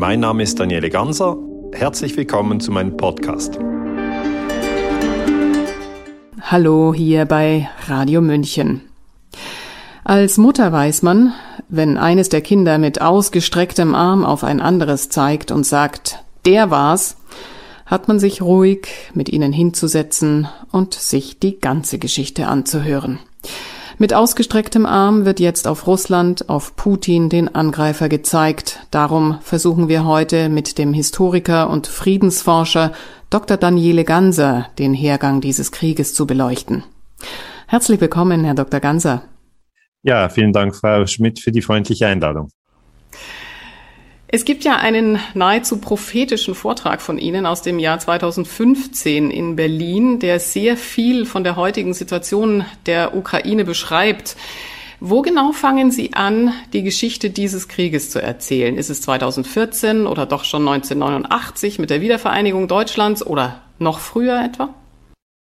Mein Name ist Daniele Ganser. Herzlich willkommen zu meinem Podcast. Hallo hier bei Radio München. Als Mutter weiß man, wenn eines der Kinder mit ausgestrecktem Arm auf ein anderes zeigt und sagt, der war's, hat man sich ruhig mit ihnen hinzusetzen und sich die ganze Geschichte anzuhören. Mit ausgestrecktem Arm wird jetzt auf Russland, auf Putin, den Angreifer gezeigt. Darum versuchen wir heute mit dem Historiker und Friedensforscher Dr. Daniele Ganser den Hergang dieses Krieges zu beleuchten. Herzlich willkommen, Herr Dr. Ganser. Ja, vielen Dank, Frau Schmidt, für die freundliche Einladung. Es gibt ja einen nahezu prophetischen Vortrag von Ihnen aus dem Jahr 2015 in Berlin, der sehr viel von der heutigen Situation der Ukraine beschreibt. Wo genau fangen Sie an, die Geschichte dieses Krieges zu erzählen? Ist es 2014 oder doch schon 1989 mit der Wiedervereinigung Deutschlands oder noch früher etwa?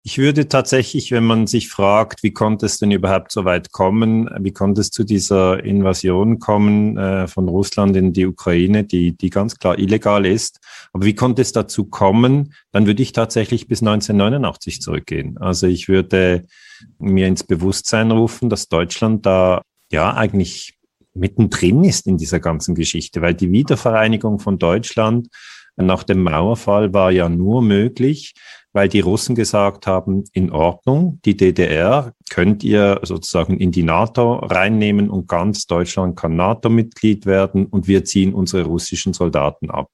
Ich würde tatsächlich, wenn man sich fragt, wie konnte es denn überhaupt so weit kommen, wie konnte es zu dieser Invasion kommen äh, von Russland in die Ukraine, die, die ganz klar illegal ist, aber wie konnte es dazu kommen, dann würde ich tatsächlich bis 1989 zurückgehen. Also ich würde mir ins Bewusstsein rufen, dass Deutschland da ja eigentlich mittendrin ist in dieser ganzen Geschichte, weil die Wiedervereinigung von Deutschland nach dem Mauerfall war ja nur möglich, weil die Russen gesagt haben, in Ordnung, die DDR könnt ihr sozusagen in die NATO reinnehmen und ganz Deutschland kann NATO-Mitglied werden und wir ziehen unsere russischen Soldaten ab.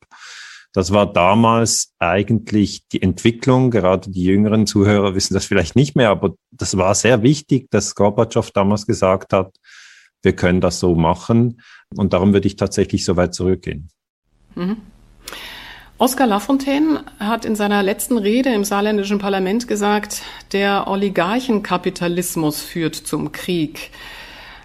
Das war damals eigentlich die Entwicklung, gerade die jüngeren Zuhörer wissen das vielleicht nicht mehr, aber das war sehr wichtig, dass Gorbatschow damals gesagt hat, wir können das so machen und darum würde ich tatsächlich so weit zurückgehen. Mhm. Oskar Lafontaine hat in seiner letzten Rede im saarländischen Parlament gesagt, der Oligarchenkapitalismus führt zum Krieg.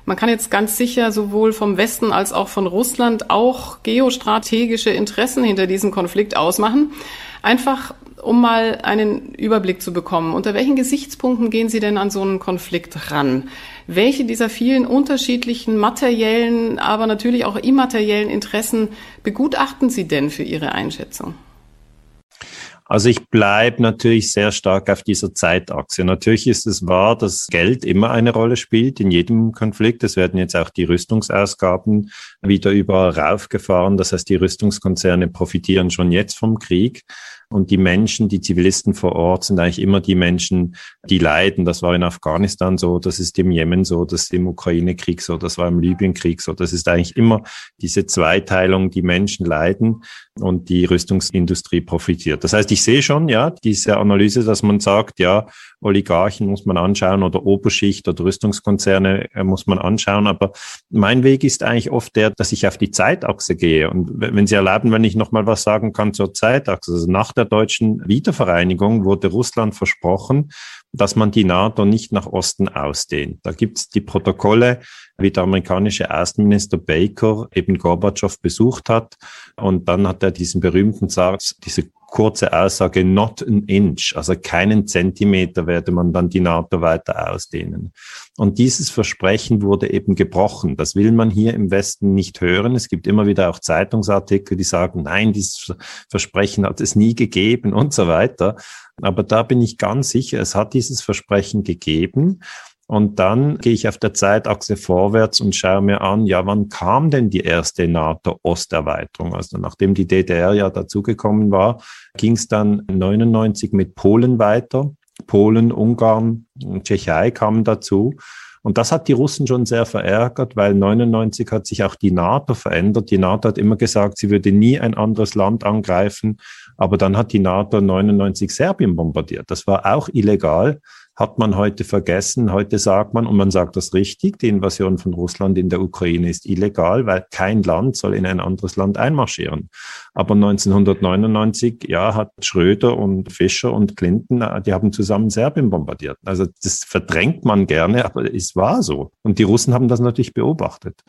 Man kann jetzt ganz sicher sowohl vom Westen als auch von Russland auch geostrategische Interessen hinter diesem Konflikt ausmachen. Einfach um mal einen Überblick zu bekommen, unter welchen Gesichtspunkten gehen Sie denn an so einen Konflikt ran? Welche dieser vielen unterschiedlichen materiellen, aber natürlich auch immateriellen Interessen begutachten Sie denn für Ihre Einschätzung? Also ich bleibe natürlich sehr stark auf dieser Zeitachse. Natürlich ist es wahr, dass Geld immer eine Rolle spielt in jedem Konflikt. Es werden jetzt auch die Rüstungsausgaben wieder überall raufgefahren. Das heißt, die Rüstungskonzerne profitieren schon jetzt vom Krieg. Und die Menschen, die Zivilisten vor Ort sind eigentlich immer die Menschen, die leiden. Das war in Afghanistan so, das ist im Jemen so, das ist im Ukraine-Krieg so, das war im Libyen-Krieg so. Das ist eigentlich immer diese Zweiteilung, die Menschen leiden und die Rüstungsindustrie profitiert. Das heißt, ich sehe schon, ja, diese Analyse, dass man sagt, ja, Oligarchen muss man anschauen oder Oberschicht oder Rüstungskonzerne äh, muss man anschauen. Aber mein Weg ist eigentlich oft der, dass ich auf die Zeitachse gehe. Und wenn Sie erlauben, wenn ich noch mal was sagen kann zur Zeitachse. Also nach der deutschen Wiedervereinigung wurde Russland versprochen, dass man die NATO nicht nach Osten ausdehnt. Da gibt es die Protokolle, wie der amerikanische Außenminister Baker eben Gorbatschow besucht hat. Und dann hat er diesen berühmten Satz, diese kurze Aussage, not an inch, also keinen Zentimeter werde man dann die NATO weiter ausdehnen. Und dieses Versprechen wurde eben gebrochen. Das will man hier im Westen nicht hören. Es gibt immer wieder auch Zeitungsartikel, die sagen, nein, dieses Versprechen hat es nie gegeben und so weiter. Aber da bin ich ganz sicher, es hat dieses Versprechen gegeben. Und dann gehe ich auf der Zeitachse vorwärts und schaue mir an, ja, wann kam denn die erste NATO-Osterweiterung? Also nachdem die DDR ja dazugekommen war, ging es dann 99 mit Polen weiter. Polen, Ungarn, Tschechei kamen dazu. Und das hat die Russen schon sehr verärgert, weil 99 hat sich auch die NATO verändert. Die NATO hat immer gesagt, sie würde nie ein anderes Land angreifen. Aber dann hat die NATO 99 Serbien bombardiert. Das war auch illegal hat man heute vergessen. Heute sagt man, und man sagt das richtig, die Invasion von Russland in der Ukraine ist illegal, weil kein Land soll in ein anderes Land einmarschieren. Aber 1999, ja, hat Schröder und Fischer und Clinton, äh, die haben zusammen Serbien bombardiert. Also das verdrängt man gerne, aber es war so. Und die Russen haben das natürlich beobachtet.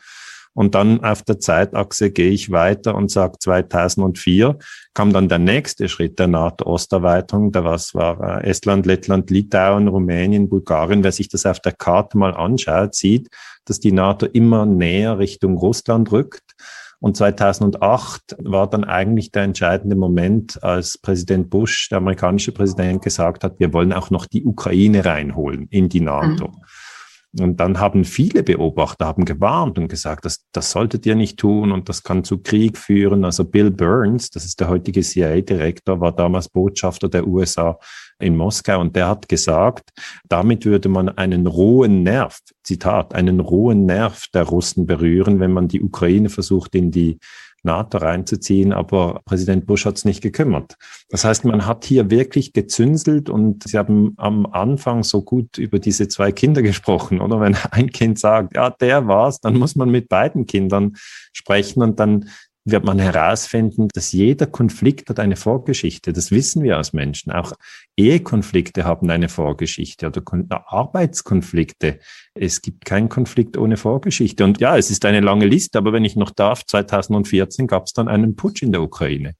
Und dann auf der Zeitachse gehe ich weiter und sage 2004 kam dann der nächste Schritt der NATO-Osterweiterung. Da was war äh, Estland, Lettland, Litauen, Rumänien, Bulgarien. Wer sich das auf der Karte mal anschaut, sieht, dass die NATO immer näher Richtung Russland rückt. Und 2008 war dann eigentlich der entscheidende Moment, als Präsident Bush, der amerikanische Präsident, gesagt hat, wir wollen auch noch die Ukraine reinholen in die NATO. Mhm. Und dann haben viele Beobachter haben gewarnt und gesagt, das, das solltet ihr nicht tun und das kann zu Krieg führen. Also Bill Burns, das ist der heutige CIA-Direktor, war damals Botschafter der USA in Moskau und der hat gesagt, damit würde man einen rohen Nerv, Zitat, einen rohen Nerv der Russen berühren, wenn man die Ukraine versucht, in die NATO reinzuziehen, aber Präsident Bush hat es nicht gekümmert. Das heißt, man hat hier wirklich gezünselt und Sie haben am Anfang so gut über diese zwei Kinder gesprochen, oder? Wenn ein Kind sagt, ja, der war's, dann muss man mit beiden Kindern sprechen und dann wird man herausfinden, dass jeder Konflikt hat eine Vorgeschichte. Das wissen wir als Menschen. Auch Ehekonflikte haben eine Vorgeschichte oder Arbeitskonflikte. Es gibt keinen Konflikt ohne Vorgeschichte. Und ja, es ist eine lange Liste, aber wenn ich noch darf, 2014 gab es dann einen Putsch in der Ukraine.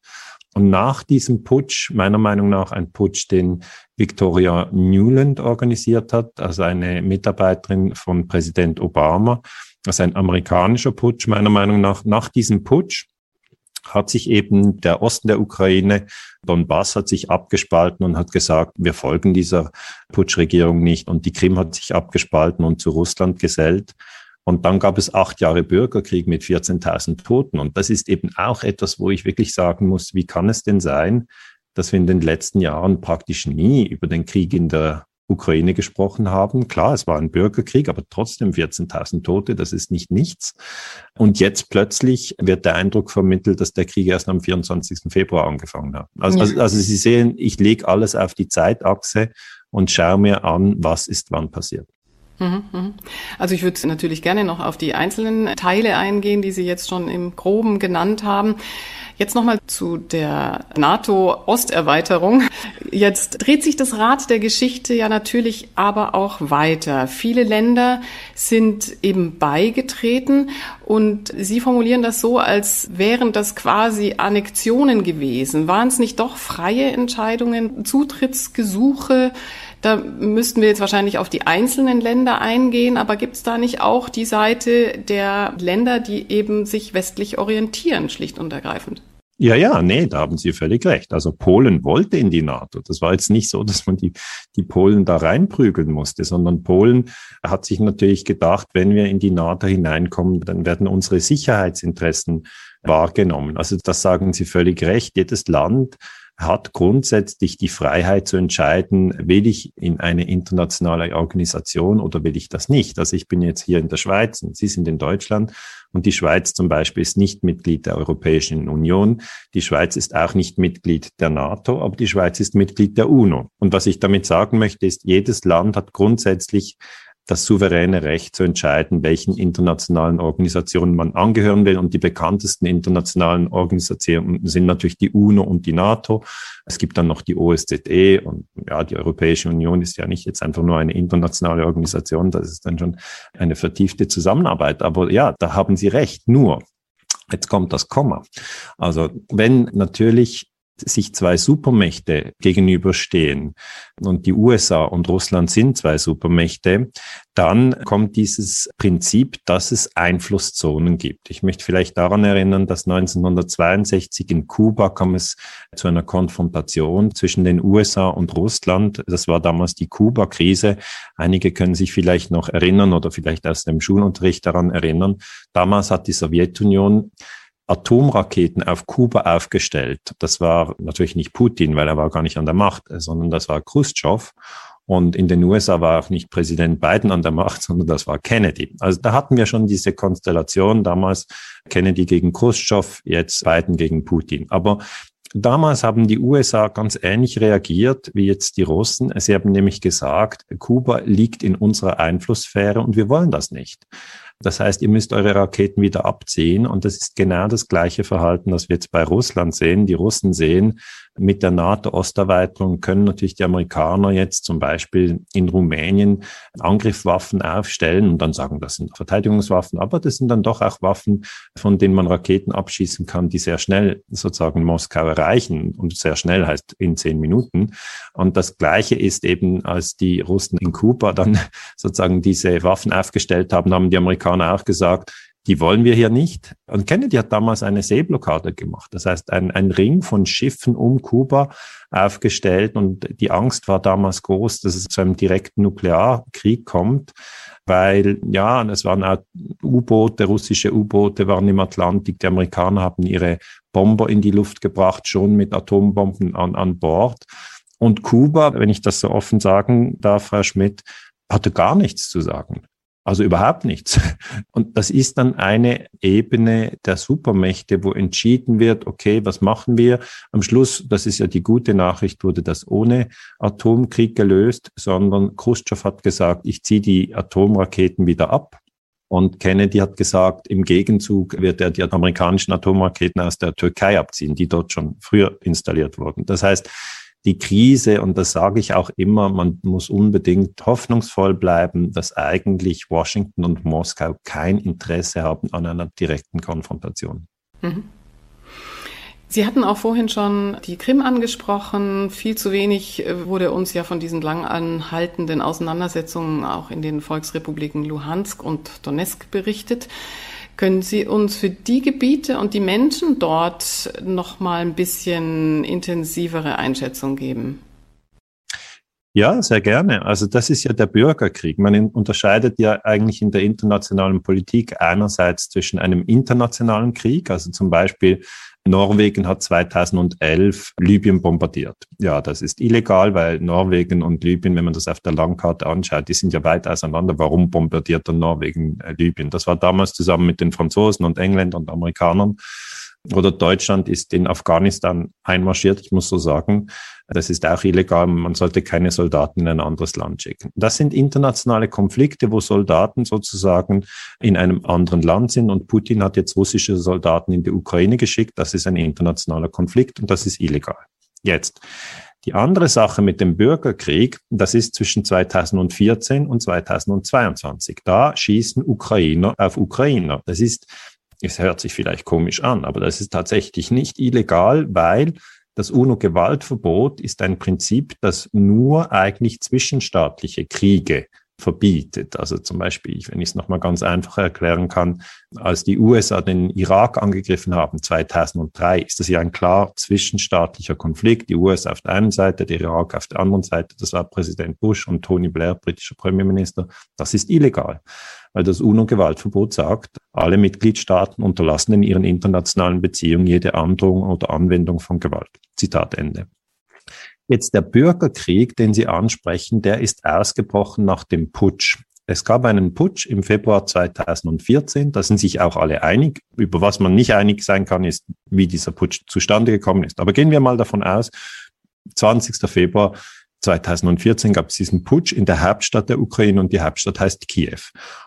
Und nach diesem Putsch, meiner Meinung nach ein Putsch, den Victoria Newland organisiert hat, also eine Mitarbeiterin von Präsident Obama, also ein amerikanischer Putsch, meiner Meinung nach, nach diesem Putsch hat sich eben der Osten der Ukraine, Donbass hat sich abgespalten und hat gesagt, wir folgen dieser Putschregierung nicht. Und die Krim hat sich abgespalten und zu Russland gesellt. Und dann gab es acht Jahre Bürgerkrieg mit 14.000 Toten. Und das ist eben auch etwas, wo ich wirklich sagen muss, wie kann es denn sein, dass wir in den letzten Jahren praktisch nie über den Krieg in der Ukraine gesprochen haben. Klar, es war ein Bürgerkrieg, aber trotzdem 14.000 Tote, das ist nicht nichts. Und jetzt plötzlich wird der Eindruck vermittelt, dass der Krieg erst am 24. Februar angefangen hat. Also, ja. also, also Sie sehen, ich lege alles auf die Zeitachse und schaue mir an, was ist wann passiert. Mhm, mhm. Also ich würde natürlich gerne noch auf die einzelnen Teile eingehen, die Sie jetzt schon im groben genannt haben. Jetzt nochmal zu der NATO-Osterweiterung. Jetzt dreht sich das Rad der Geschichte ja natürlich aber auch weiter. Viele Länder sind eben beigetreten und Sie formulieren das so, als wären das quasi Annexionen gewesen. Waren es nicht doch freie Entscheidungen, Zutrittsgesuche? Da müssten wir jetzt wahrscheinlich auf die einzelnen Länder eingehen, aber gibt es da nicht auch die Seite der Länder, die eben sich westlich orientieren, schlicht und ergreifend? Ja, ja, nee, da haben Sie völlig recht. Also Polen wollte in die NATO. Das war jetzt nicht so, dass man die, die Polen da reinprügeln musste, sondern Polen hat sich natürlich gedacht, wenn wir in die NATO hineinkommen, dann werden unsere Sicherheitsinteressen wahrgenommen. Also das sagen Sie völlig recht. Jedes Land hat grundsätzlich die Freiheit zu entscheiden, will ich in eine internationale Organisation oder will ich das nicht. Also ich bin jetzt hier in der Schweiz und Sie sind in Deutschland und die Schweiz zum Beispiel ist nicht Mitglied der Europäischen Union. Die Schweiz ist auch nicht Mitglied der NATO, aber die Schweiz ist Mitglied der UNO. Und was ich damit sagen möchte, ist, jedes Land hat grundsätzlich das souveräne Recht zu entscheiden, welchen internationalen Organisationen man angehören will. Und die bekanntesten internationalen Organisationen sind natürlich die UNO und die NATO. Es gibt dann noch die OSZE und ja, die Europäische Union ist ja nicht jetzt einfach nur eine internationale Organisation, das ist dann schon eine vertiefte Zusammenarbeit. Aber ja, da haben Sie recht. Nur, Jetzt kommt das Komma. Also wenn natürlich sich zwei Supermächte gegenüberstehen und die USA und Russland sind zwei Supermächte, dann kommt dieses Prinzip, dass es Einflusszonen gibt. Ich möchte vielleicht daran erinnern, dass 1962 in Kuba kam es zu einer Konfrontation zwischen den USA und Russland. Das war damals die Kuba-Krise. Einige können sich vielleicht noch erinnern oder vielleicht aus dem Schulunterricht daran erinnern. Damals hat die Sowjetunion Atomraketen auf Kuba aufgestellt. Das war natürlich nicht Putin, weil er war gar nicht an der Macht, sondern das war Khrushchev. Und in den USA war auch nicht Präsident Biden an der Macht, sondern das war Kennedy. Also da hatten wir schon diese Konstellation damals Kennedy gegen Khrushchev, jetzt Biden gegen Putin. Aber Damals haben die USA ganz ähnlich reagiert wie jetzt die Russen. Sie haben nämlich gesagt, Kuba liegt in unserer Einflusssphäre und wir wollen das nicht. Das heißt, ihr müsst eure Raketen wieder abziehen. Und das ist genau das gleiche Verhalten, das wir jetzt bei Russland sehen. Die Russen sehen, mit der NATO-Osterweiterung können natürlich die Amerikaner jetzt zum Beispiel in Rumänien Angriffswaffen aufstellen und dann sagen, das sind Verteidigungswaffen, aber das sind dann doch auch Waffen, von denen man Raketen abschießen kann, die sehr schnell sozusagen Moskau erreichen. Und sehr schnell heißt in zehn Minuten. Und das Gleiche ist eben, als die Russen in Kuba dann sozusagen diese Waffen aufgestellt haben, haben die Amerikaner auch gesagt, die wollen wir hier nicht. Und Kennedy hat damals eine Seeblockade gemacht. Das heißt, ein, ein Ring von Schiffen um Kuba aufgestellt. Und die Angst war damals groß, dass es zu einem direkten Nuklearkrieg kommt weil ja, es waren auch U-Boote, russische U-Boote waren im Atlantik, die Amerikaner haben ihre Bomber in die Luft gebracht, schon mit Atombomben an, an Bord. Und Kuba, wenn ich das so offen sagen darf, Herr Schmidt, hatte gar nichts zu sagen. Also überhaupt nichts. Und das ist dann eine Ebene der Supermächte, wo entschieden wird, okay, was machen wir? Am Schluss, das ist ja die gute Nachricht, wurde das ohne Atomkrieg gelöst, sondern Khrushchev hat gesagt, ich ziehe die Atomraketen wieder ab. Und Kennedy hat gesagt, im Gegenzug wird er die amerikanischen Atomraketen aus der Türkei abziehen, die dort schon früher installiert wurden. Das heißt, die Krise, und das sage ich auch immer, man muss unbedingt hoffnungsvoll bleiben, dass eigentlich Washington und Moskau kein Interesse haben an einer direkten Konfrontation. Mhm. Sie hatten auch vorhin schon die Krim angesprochen. Viel zu wenig äh, wurde uns ja von diesen lang anhaltenden Auseinandersetzungen auch in den Volksrepubliken Luhansk und Donetsk berichtet. Können Sie uns für die Gebiete und die Menschen dort noch mal ein bisschen intensivere Einschätzung geben? Ja, sehr gerne. Also das ist ja der Bürgerkrieg. Man unterscheidet ja eigentlich in der internationalen Politik einerseits zwischen einem internationalen Krieg, also zum Beispiel Norwegen hat 2011 Libyen bombardiert. Ja, das ist illegal, weil Norwegen und Libyen, wenn man das auf der Landkarte anschaut, die sind ja weit auseinander. Warum bombardiert dann Norwegen äh, Libyen? Das war damals zusammen mit den Franzosen und Engländern und Amerikanern oder Deutschland ist in Afghanistan einmarschiert, ich muss so sagen. Das ist auch illegal. Man sollte keine Soldaten in ein anderes Land schicken. Das sind internationale Konflikte, wo Soldaten sozusagen in einem anderen Land sind. Und Putin hat jetzt russische Soldaten in die Ukraine geschickt. Das ist ein internationaler Konflikt und das ist illegal. Jetzt. Die andere Sache mit dem Bürgerkrieg, das ist zwischen 2014 und 2022. Da schießen Ukrainer auf Ukrainer. Das ist es hört sich vielleicht komisch an, aber das ist tatsächlich nicht illegal, weil das UNO-Gewaltverbot ist ein Prinzip, das nur eigentlich zwischenstaatliche Kriege verbietet. Also zum Beispiel, wenn ich es nochmal ganz einfach erklären kann, als die USA den Irak angegriffen haben 2003, ist das ja ein klar zwischenstaatlicher Konflikt. Die USA auf der einen Seite, der Irak auf der anderen Seite. Das war Präsident Bush und Tony Blair, britischer Premierminister. Das ist illegal weil das UNO-Gewaltverbot sagt, alle Mitgliedstaaten unterlassen in ihren internationalen Beziehungen jede Androhung oder Anwendung von Gewalt. Zitat Ende. Jetzt der Bürgerkrieg, den Sie ansprechen, der ist ausgebrochen nach dem Putsch. Es gab einen Putsch im Februar 2014, da sind sich auch alle einig. Über was man nicht einig sein kann, ist, wie dieser Putsch zustande gekommen ist. Aber gehen wir mal davon aus, 20. Februar 2014 gab es diesen Putsch in der Hauptstadt der Ukraine und die Hauptstadt heißt Kiew.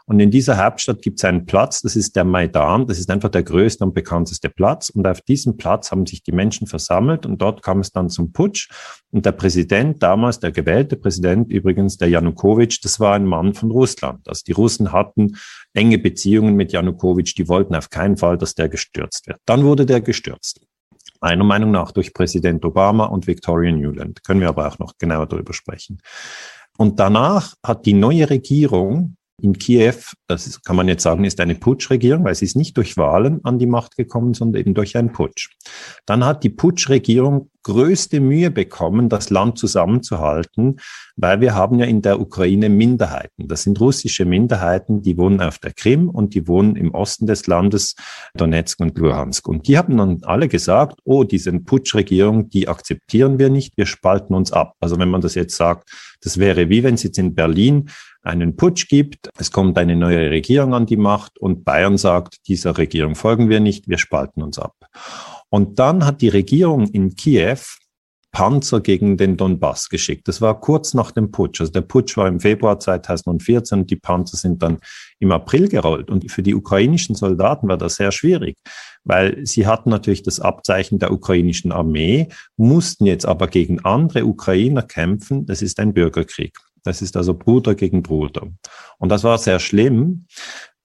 Und in dieser Hauptstadt gibt es einen Platz, das ist der Maidan, das ist einfach der größte und bekannteste Platz. Und auf diesem Platz haben sich die Menschen versammelt und dort kam es dann zum Putsch. Und der Präsident damals, der gewählte Präsident übrigens, der Janukowitsch, das war ein Mann von Russland. Also die Russen hatten enge Beziehungen mit Janukowitsch, die wollten auf keinen Fall, dass der gestürzt wird. Dann wurde der gestürzt meiner Meinung nach durch Präsident Obama und Victoria Newland. Können wir aber auch noch genauer darüber sprechen. Und danach hat die neue Regierung in Kiew, das ist, kann man jetzt sagen, ist eine Putschregierung, weil sie ist nicht durch Wahlen an die Macht gekommen, sondern eben durch einen Putsch. Dann hat die Putschregierung größte Mühe bekommen, das Land zusammenzuhalten, weil wir haben ja in der Ukraine Minderheiten. Das sind russische Minderheiten, die wohnen auf der Krim und die wohnen im Osten des Landes, Donetsk und Luhansk. Und die haben dann alle gesagt, oh, diese Putschregierung, die akzeptieren wir nicht, wir spalten uns ab. Also wenn man das jetzt sagt, das wäre wie wenn es jetzt in Berlin einen Putsch gibt, es kommt eine neue Regierung an die Macht und Bayern sagt, dieser Regierung folgen wir nicht, wir spalten uns ab. Und dann hat die Regierung in Kiew Panzer gegen den Donbass geschickt. Das war kurz nach dem Putsch. Also der Putsch war im Februar 2014 und die Panzer sind dann im April gerollt. Und für die ukrainischen Soldaten war das sehr schwierig, weil sie hatten natürlich das Abzeichen der ukrainischen Armee, mussten jetzt aber gegen andere Ukrainer kämpfen. Das ist ein Bürgerkrieg. Das ist also Bruder gegen Bruder. Und das war sehr schlimm,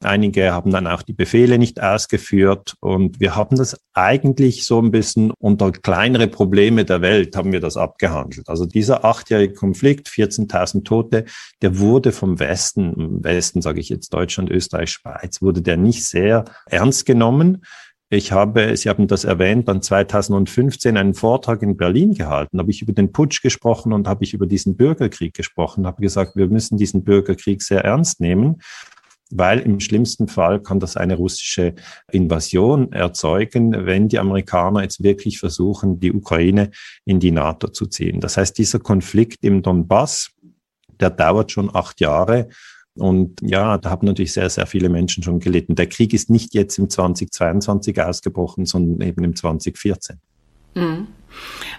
Einige haben dann auch die Befehle nicht ausgeführt und wir haben das eigentlich so ein bisschen unter kleinere Probleme der Welt haben wir das abgehandelt. Also dieser achtjährige Konflikt, 14.000 Tote, der wurde vom Westen, Westen sage ich jetzt Deutschland, Österreich, Schweiz, wurde der nicht sehr ernst genommen. Ich habe, Sie haben das erwähnt, dann 2015 einen Vortrag in Berlin gehalten, habe ich über den Putsch gesprochen und habe ich über diesen Bürgerkrieg gesprochen, habe gesagt, wir müssen diesen Bürgerkrieg sehr ernst nehmen weil im schlimmsten Fall kann das eine russische Invasion erzeugen, wenn die Amerikaner jetzt wirklich versuchen, die Ukraine in die NATO zu ziehen. Das heißt, dieser Konflikt im Donbass, der dauert schon acht Jahre. Und ja, da haben natürlich sehr, sehr viele Menschen schon gelitten. Der Krieg ist nicht jetzt im 2022 ausgebrochen, sondern eben im 2014. Mhm.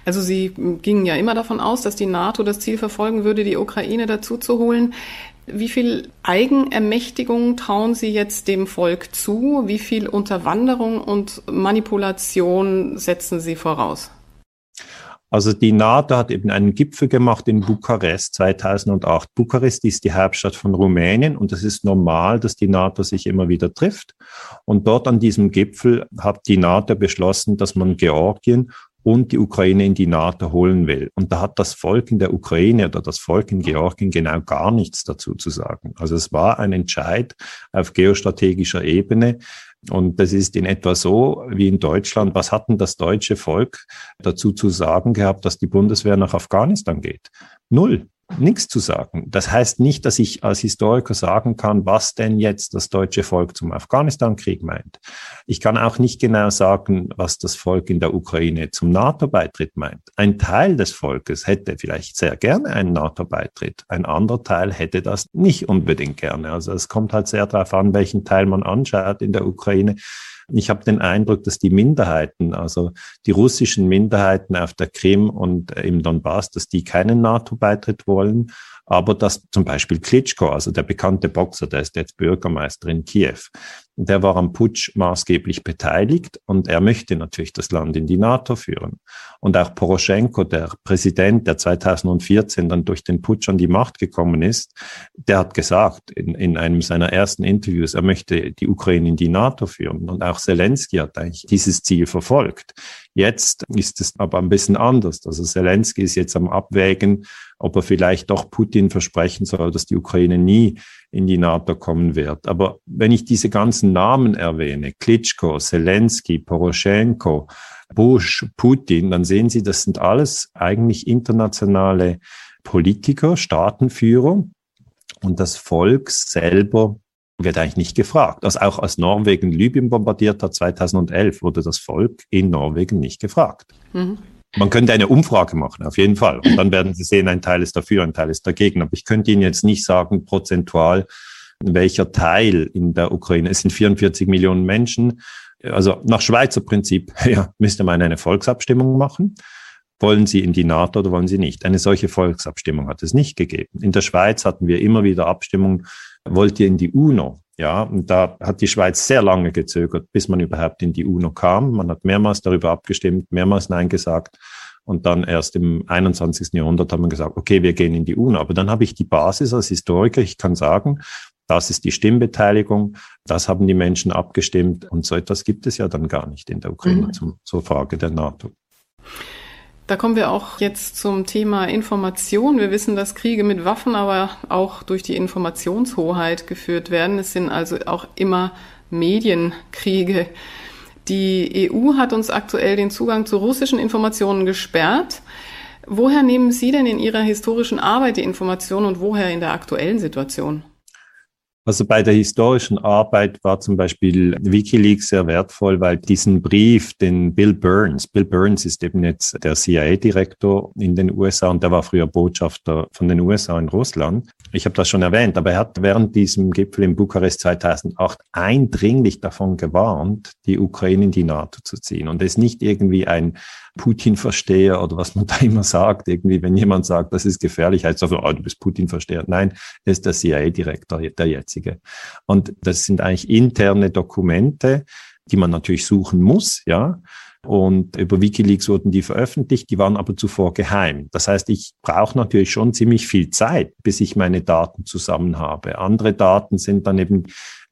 Also Sie gingen ja immer davon aus, dass die NATO das Ziel verfolgen würde, die Ukraine dazu zu holen. Wie viel Eigenermächtigung trauen Sie jetzt dem Volk zu? Wie viel Unterwanderung und Manipulation setzen Sie voraus? Also die NATO hat eben einen Gipfel gemacht in Bukarest 2008. Bukarest ist die Hauptstadt von Rumänien und es ist normal, dass die NATO sich immer wieder trifft. Und dort an diesem Gipfel hat die NATO beschlossen, dass man Georgien und die Ukraine in die NATO holen will. Und da hat das Volk in der Ukraine oder das Volk in Georgien genau gar nichts dazu zu sagen. Also es war ein Entscheid auf geostrategischer Ebene. Und das ist in etwa so wie in Deutschland. Was hat denn das deutsche Volk dazu zu sagen gehabt, dass die Bundeswehr nach Afghanistan geht? Null nichts zu sagen. Das heißt nicht, dass ich als Historiker sagen kann, was denn jetzt das deutsche Volk zum Afghanistan-Krieg meint. Ich kann auch nicht genau sagen, was das Volk in der Ukraine zum NATO-Beitritt meint. Ein Teil des Volkes hätte vielleicht sehr gerne einen NATO-Beitritt. Ein anderer Teil hätte das nicht unbedingt gerne. Also es kommt halt sehr darauf an, welchen Teil man anschaut in der Ukraine. Ich habe den Eindruck, dass die Minderheiten, also die russischen Minderheiten auf der Krim und im Donbass, dass die keinen NATO-Beitritt wollen. Aber dass zum Beispiel Klitschko, also der bekannte Boxer, der ist jetzt Bürgermeister in Kiew, der war am Putsch maßgeblich beteiligt und er möchte natürlich das Land in die NATO führen. Und auch Poroschenko, der Präsident, der 2014 dann durch den Putsch an die Macht gekommen ist, der hat gesagt in, in einem seiner ersten Interviews, er möchte die Ukraine in die NATO führen. Und auch Zelensky hat eigentlich dieses Ziel verfolgt. Jetzt ist es aber ein bisschen anders. Also Zelensky ist jetzt am Abwägen, ob er vielleicht doch Putin versprechen soll, dass die Ukraine nie in die NATO kommen wird. Aber wenn ich diese ganzen Namen erwähne, Klitschko, Zelensky, Poroschenko, Bush, Putin, dann sehen Sie, das sind alles eigentlich internationale Politiker, Staatenführer. Und das Volk selber wird eigentlich nicht gefragt. Also auch als Norwegen Libyen bombardiert hat 2011, wurde das Volk in Norwegen nicht gefragt. Mhm. Man könnte eine Umfrage machen, auf jeden Fall. Und dann werden Sie sehen, ein Teil ist dafür, ein Teil ist dagegen. Aber ich könnte Ihnen jetzt nicht sagen, prozentual, welcher Teil in der Ukraine. Es sind 44 Millionen Menschen. Also nach Schweizer Prinzip ja, müsste man eine Volksabstimmung machen. Wollen Sie in die NATO oder wollen Sie nicht? Eine solche Volksabstimmung hat es nicht gegeben. In der Schweiz hatten wir immer wieder Abstimmungen, wollt ihr in die UNO? Ja, und da hat die Schweiz sehr lange gezögert, bis man überhaupt in die UNO kam. Man hat mehrmals darüber abgestimmt, mehrmals Nein gesagt. Und dann erst im 21. Jahrhundert haben wir gesagt, okay, wir gehen in die UNO. Aber dann habe ich die Basis als Historiker. Ich kann sagen, das ist die Stimmbeteiligung. Das haben die Menschen abgestimmt. Und so etwas gibt es ja dann gar nicht in der Ukraine mhm. zur Frage der NATO. Da kommen wir auch jetzt zum Thema Information. Wir wissen, dass Kriege mit Waffen aber auch durch die Informationshoheit geführt werden. Es sind also auch immer Medienkriege. Die EU hat uns aktuell den Zugang zu russischen Informationen gesperrt. Woher nehmen Sie denn in Ihrer historischen Arbeit die Informationen und woher in der aktuellen Situation? Also bei der historischen Arbeit war zum Beispiel Wikileaks sehr wertvoll, weil diesen Brief, den Bill Burns, Bill Burns ist eben jetzt der CIA-Direktor in den USA und der war früher Botschafter von den USA in Russland. Ich habe das schon erwähnt, aber er hat während diesem Gipfel in Bukarest 2008 eindringlich davon gewarnt, die Ukraine in die NATO zu ziehen. Und es ist nicht irgendwie ein Putin-Versteher oder was man da immer sagt. Irgendwie, wenn jemand sagt, das ist gefährlich, heißt es oh, du bist Putin-Versteher. Nein, er ist der CIA-Direktor, der jetzige. Und das sind eigentlich interne Dokumente, die man natürlich suchen muss, ja. Und über Wikileaks wurden die veröffentlicht, die waren aber zuvor geheim. Das heißt, ich brauche natürlich schon ziemlich viel Zeit, bis ich meine Daten zusammen habe. Andere Daten sind dann eben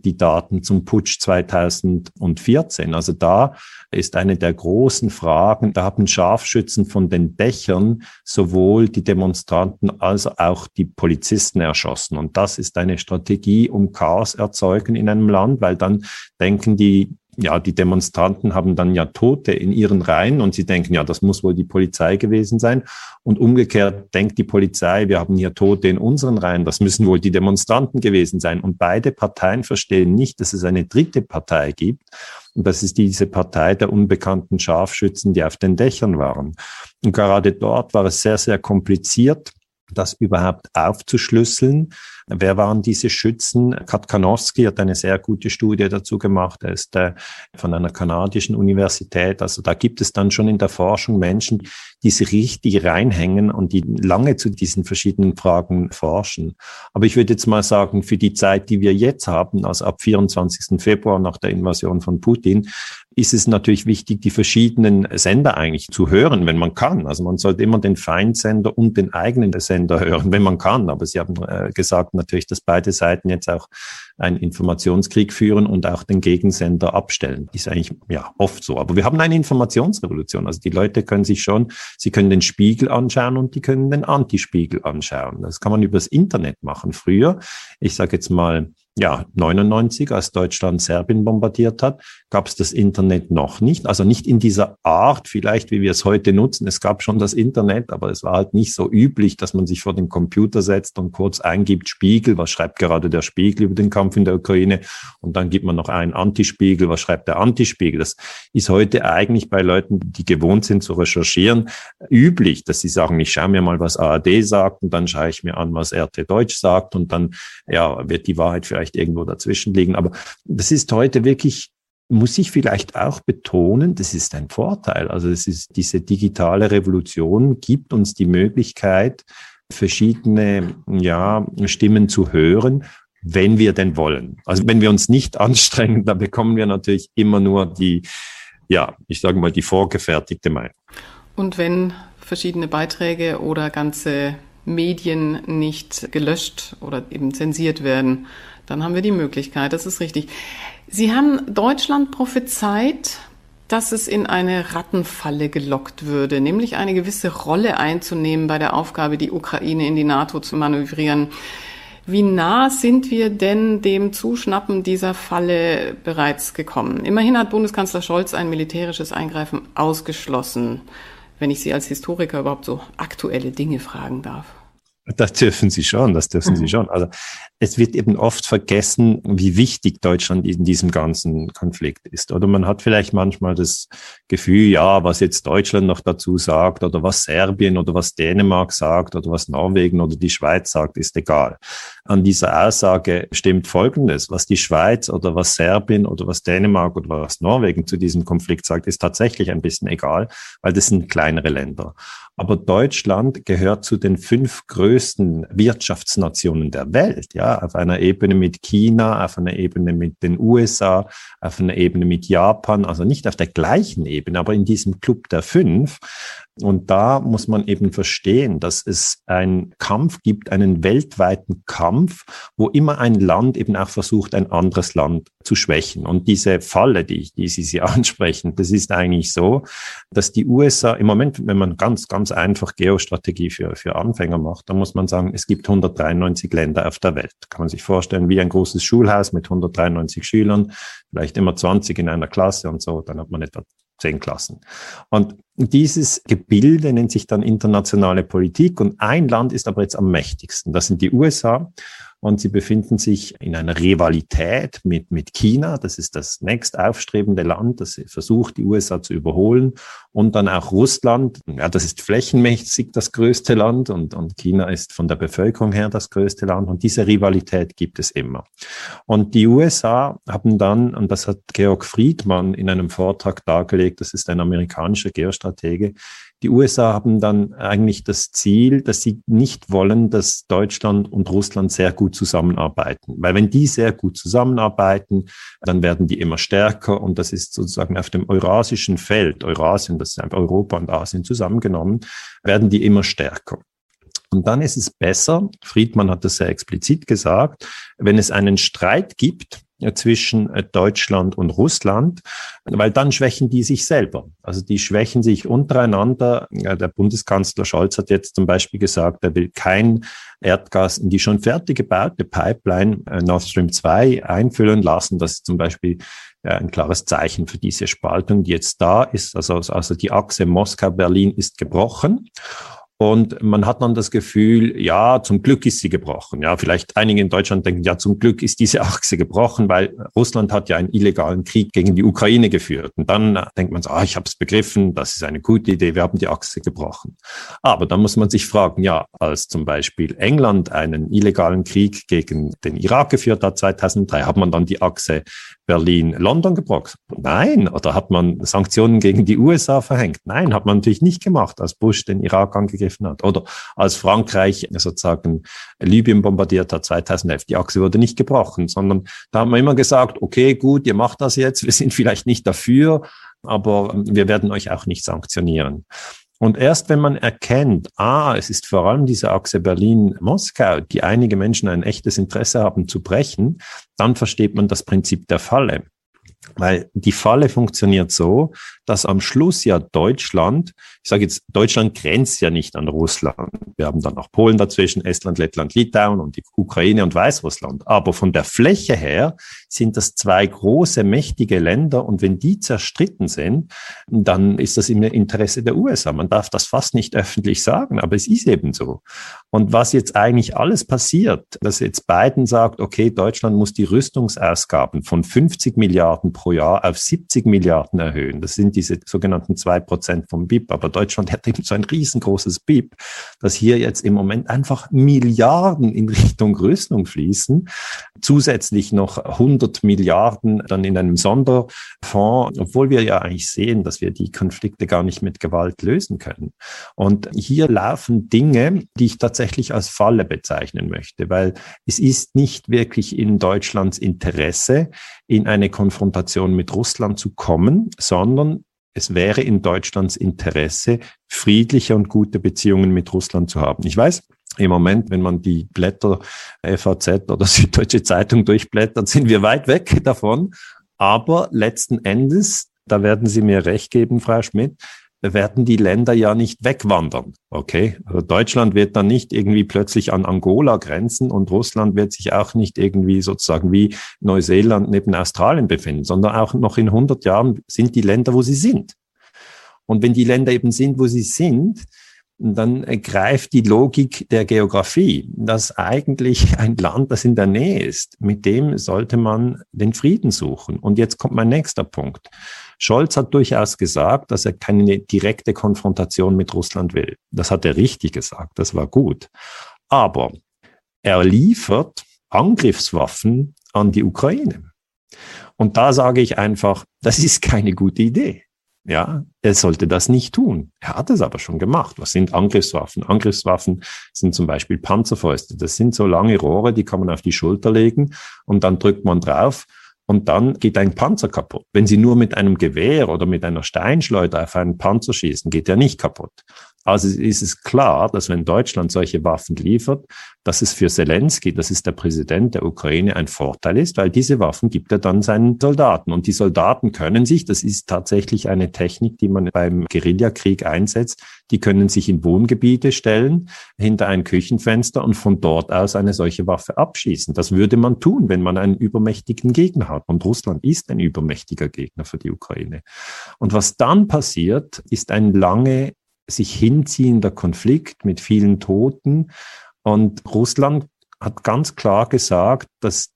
die Daten zum Putsch 2014. Also da ist eine der großen Fragen. Da haben Scharfschützen von den Dächern sowohl die Demonstranten als auch die Polizisten erschossen. Und das ist eine Strategie, um Chaos erzeugen in einem Land, weil dann denken die ja, die Demonstranten haben dann ja Tote in ihren Reihen und sie denken, ja, das muss wohl die Polizei gewesen sein. Und umgekehrt denkt die Polizei, wir haben hier Tote in unseren Reihen, das müssen wohl die Demonstranten gewesen sein. Und beide Parteien verstehen nicht, dass es eine dritte Partei gibt. Und das ist diese Partei der unbekannten Scharfschützen, die auf den Dächern waren. Und gerade dort war es sehr, sehr kompliziert, das überhaupt aufzuschlüsseln. Wer waren diese Schützen? Katkanowski hat eine sehr gute Studie dazu gemacht. Er ist äh, von einer kanadischen Universität. Also da gibt es dann schon in der Forschung Menschen, die sich richtig reinhängen und die lange zu diesen verschiedenen Fragen forschen. Aber ich würde jetzt mal sagen, für die Zeit, die wir jetzt haben, also ab 24. Februar nach der Invasion von Putin, ist es natürlich wichtig, die verschiedenen Sender eigentlich zu hören, wenn man kann. Also man sollte immer den Feindsender und den eigenen Sender hören, wenn man kann. Aber Sie haben äh, gesagt natürlich, dass beide Seiten jetzt auch einen Informationskrieg führen und auch den Gegensender abstellen. Ist eigentlich ja oft so. Aber wir haben eine Informationsrevolution. Also die Leute können sich schon, sie können den Spiegel anschauen und die können den Antispiegel anschauen. Das kann man übers Internet machen. Früher, ich sage jetzt mal, ja, 99, als Deutschland Serbien bombardiert hat, gab es das Internet noch nicht. Also nicht in dieser Art, vielleicht wie wir es heute nutzen. Es gab schon das Internet, aber es war halt nicht so üblich, dass man sich vor den Computer setzt und kurz eingibt, Spiegel, was schreibt gerade der Spiegel über den Kampf in der Ukraine? Und dann gibt man noch einen Antispiegel, was schreibt der Antispiegel? Das ist heute eigentlich bei Leuten, die gewohnt sind zu recherchieren, üblich, dass sie sagen, ich schaue mir mal, was ARD sagt und dann schaue ich mir an, was RT Deutsch sagt und dann ja, wird die Wahrheit vielleicht vielleicht irgendwo dazwischen liegen. Aber das ist heute wirklich muss ich vielleicht auch betonen, das ist ein Vorteil. Also es ist diese digitale Revolution gibt uns die Möglichkeit, verschiedene ja, Stimmen zu hören, wenn wir denn wollen. Also wenn wir uns nicht anstrengen, dann bekommen wir natürlich immer nur die, ja, ich sage mal, die vorgefertigte Meinung. Und wenn verschiedene Beiträge oder ganze Medien nicht gelöscht oder eben zensiert werden, dann haben wir die Möglichkeit, das ist richtig. Sie haben Deutschland prophezeit, dass es in eine Rattenfalle gelockt würde, nämlich eine gewisse Rolle einzunehmen bei der Aufgabe, die Ukraine in die NATO zu manövrieren. Wie nah sind wir denn dem Zuschnappen dieser Falle bereits gekommen? Immerhin hat Bundeskanzler Scholz ein militärisches Eingreifen ausgeschlossen, wenn ich Sie als Historiker überhaupt so aktuelle Dinge fragen darf. Das dürfen Sie schon, das dürfen Sie mhm. schon. Also es wird eben oft vergessen, wie wichtig Deutschland in diesem ganzen Konflikt ist. Oder man hat vielleicht manchmal das Gefühl, ja, was jetzt Deutschland noch dazu sagt oder was Serbien oder was Dänemark sagt oder was Norwegen oder die Schweiz sagt, ist egal. An dieser Aussage stimmt Folgendes. Was die Schweiz oder was Serbien oder was Dänemark oder was Norwegen zu diesem Konflikt sagt, ist tatsächlich ein bisschen egal, weil das sind kleinere Länder. Aber Deutschland gehört zu den fünf größten Wirtschaftsnationen der Welt, ja, auf einer Ebene mit China, auf einer Ebene mit den USA, auf einer Ebene mit Japan, also nicht auf der gleichen Ebene, aber in diesem Club der fünf. Und da muss man eben verstehen, dass es einen Kampf gibt, einen weltweiten Kampf, wo immer ein Land eben auch versucht, ein anderes Land zu schwächen. Und diese Falle, die, die Sie, Sie ansprechen, das ist eigentlich so, dass die USA im Moment, wenn man ganz, ganz einfach Geostrategie für, für Anfänger macht, dann muss man sagen, es gibt 193 Länder auf der Welt. Kann man sich vorstellen, wie ein großes Schulhaus mit 193 Schülern, vielleicht immer 20 in einer Klasse und so, dann hat man etwa zehn Klassen. Und dieses Gebilde nennt sich dann internationale Politik und ein Land ist aber jetzt am mächtigsten. Das sind die USA und sie befinden sich in einer Rivalität mit, mit China. Das ist das nächst aufstrebende Land, das versucht, die USA zu überholen. Und dann auch Russland. Ja, das ist flächenmäßig das größte Land und, und China ist von der Bevölkerung her das größte Land. Und diese Rivalität gibt es immer. Und die USA haben dann, und das hat Georg Friedmann in einem Vortrag dargelegt, das ist ein amerikanischer Geostratege, die USA haben dann eigentlich das Ziel, dass sie nicht wollen, dass Deutschland und Russland sehr gut zusammenarbeiten. Weil wenn die sehr gut zusammenarbeiten, dann werden die immer stärker und das ist sozusagen auf dem eurasischen Feld, Eurasien, das ist einfach Europa und Asien zusammengenommen, werden die immer stärker. Und dann ist es besser, Friedmann hat das sehr explizit gesagt, wenn es einen Streit gibt zwischen äh, Deutschland und Russland, weil dann schwächen die sich selber. Also die schwächen sich untereinander. Der Bundeskanzler Scholz hat jetzt zum Beispiel gesagt, er will kein Erdgas in die schon fertig gebaute Pipeline äh, Nord Stream 2 einfüllen lassen. Das ist zum Beispiel ein klares Zeichen für diese Spaltung, die jetzt da ist. Also, also die Achse Moskau-Berlin ist gebrochen. Und man hat dann das Gefühl, ja, zum Glück ist sie gebrochen. Ja, vielleicht einige in Deutschland denken, ja, zum Glück ist diese Achse gebrochen, weil Russland hat ja einen illegalen Krieg gegen die Ukraine geführt. Und dann denkt man so, ah, ich habe es begriffen, das ist eine gute Idee, wir haben die Achse gebrochen. Aber dann muss man sich fragen, ja, als zum Beispiel England einen illegalen Krieg gegen den Irak geführt hat 2003, hat man dann die Achse Berlin-London gebrochen? Nein. Oder hat man Sanktionen gegen die USA verhängt? Nein, hat man natürlich nicht gemacht, als Bush den Irak angegriffen hat. Oder als Frankreich sozusagen Libyen bombardiert hat 2011. Die Achse wurde nicht gebrochen, sondern da haben wir immer gesagt, okay, gut, ihr macht das jetzt, wir sind vielleicht nicht dafür, aber wir werden euch auch nicht sanktionieren. Und erst wenn man erkennt, ah, es ist vor allem diese Achse Berlin-Moskau, die einige Menschen ein echtes Interesse haben zu brechen, dann versteht man das Prinzip der Falle. Weil die Falle funktioniert so, dass am Schluss ja Deutschland, ich sage jetzt, Deutschland grenzt ja nicht an Russland. Wir haben dann auch Polen dazwischen, Estland, Lettland, Litauen und die Ukraine und Weißrussland. Aber von der Fläche her sind das zwei große, mächtige Länder. Und wenn die zerstritten sind, dann ist das im Interesse der USA. Man darf das fast nicht öffentlich sagen, aber es ist eben so. Und was jetzt eigentlich alles passiert, dass jetzt Biden sagt, okay, Deutschland muss die Rüstungsausgaben von 50 Milliarden pro Jahr auf 70 Milliarden erhöhen. Das diese sogenannten zwei Prozent vom BIP. Aber Deutschland hat eben so ein riesengroßes BIP, dass hier jetzt im Moment einfach Milliarden in Richtung Rüstung fließen. Zusätzlich noch 100 Milliarden dann in einem Sonderfonds, obwohl wir ja eigentlich sehen, dass wir die Konflikte gar nicht mit Gewalt lösen können. Und hier laufen Dinge, die ich tatsächlich als Falle bezeichnen möchte, weil es ist nicht wirklich in Deutschlands Interesse, in eine Konfrontation mit Russland zu kommen, sondern es wäre in Deutschlands Interesse, friedliche und gute Beziehungen mit Russland zu haben. Ich weiß, im Moment, wenn man die Blätter FAZ oder Süddeutsche Zeitung durchblättert, sind wir weit weg davon. Aber letzten Endes, da werden Sie mir recht geben, Frau Schmidt, werden die Länder ja nicht wegwandern. Okay, also Deutschland wird dann nicht irgendwie plötzlich an Angola grenzen und Russland wird sich auch nicht irgendwie sozusagen wie Neuseeland neben Australien befinden, sondern auch noch in 100 Jahren sind die Länder, wo sie sind. Und wenn die Länder eben sind, wo sie sind, dann greift die Logik der Geografie, dass eigentlich ein Land, das in der Nähe ist, mit dem sollte man den Frieden suchen. Und jetzt kommt mein nächster Punkt. Scholz hat durchaus gesagt, dass er keine direkte Konfrontation mit Russland will. Das hat er richtig gesagt, das war gut. Aber er liefert Angriffswaffen an die Ukraine. Und da sage ich einfach, das ist keine gute Idee. Ja, er sollte das nicht tun. Er hat es aber schon gemacht. Was sind Angriffswaffen? Angriffswaffen sind zum Beispiel Panzerfäuste. Das sind so lange Rohre, die kann man auf die Schulter legen und dann drückt man drauf und dann geht ein Panzer kaputt. Wenn Sie nur mit einem Gewehr oder mit einer Steinschleuder auf einen Panzer schießen, geht er nicht kaputt. Also ist es klar, dass wenn Deutschland solche Waffen liefert, dass es für Zelensky, das ist der Präsident der Ukraine, ein Vorteil ist, weil diese Waffen gibt er dann seinen Soldaten. Und die Soldaten können sich, das ist tatsächlich eine Technik, die man beim Guerillakrieg einsetzt, die können sich in Wohngebiete stellen, hinter ein Küchenfenster und von dort aus eine solche Waffe abschießen. Das würde man tun, wenn man einen übermächtigen Gegner hat. Und Russland ist ein übermächtiger Gegner für die Ukraine. Und was dann passiert, ist ein lange sich hinziehender Konflikt mit vielen Toten. Und Russland hat ganz klar gesagt, dass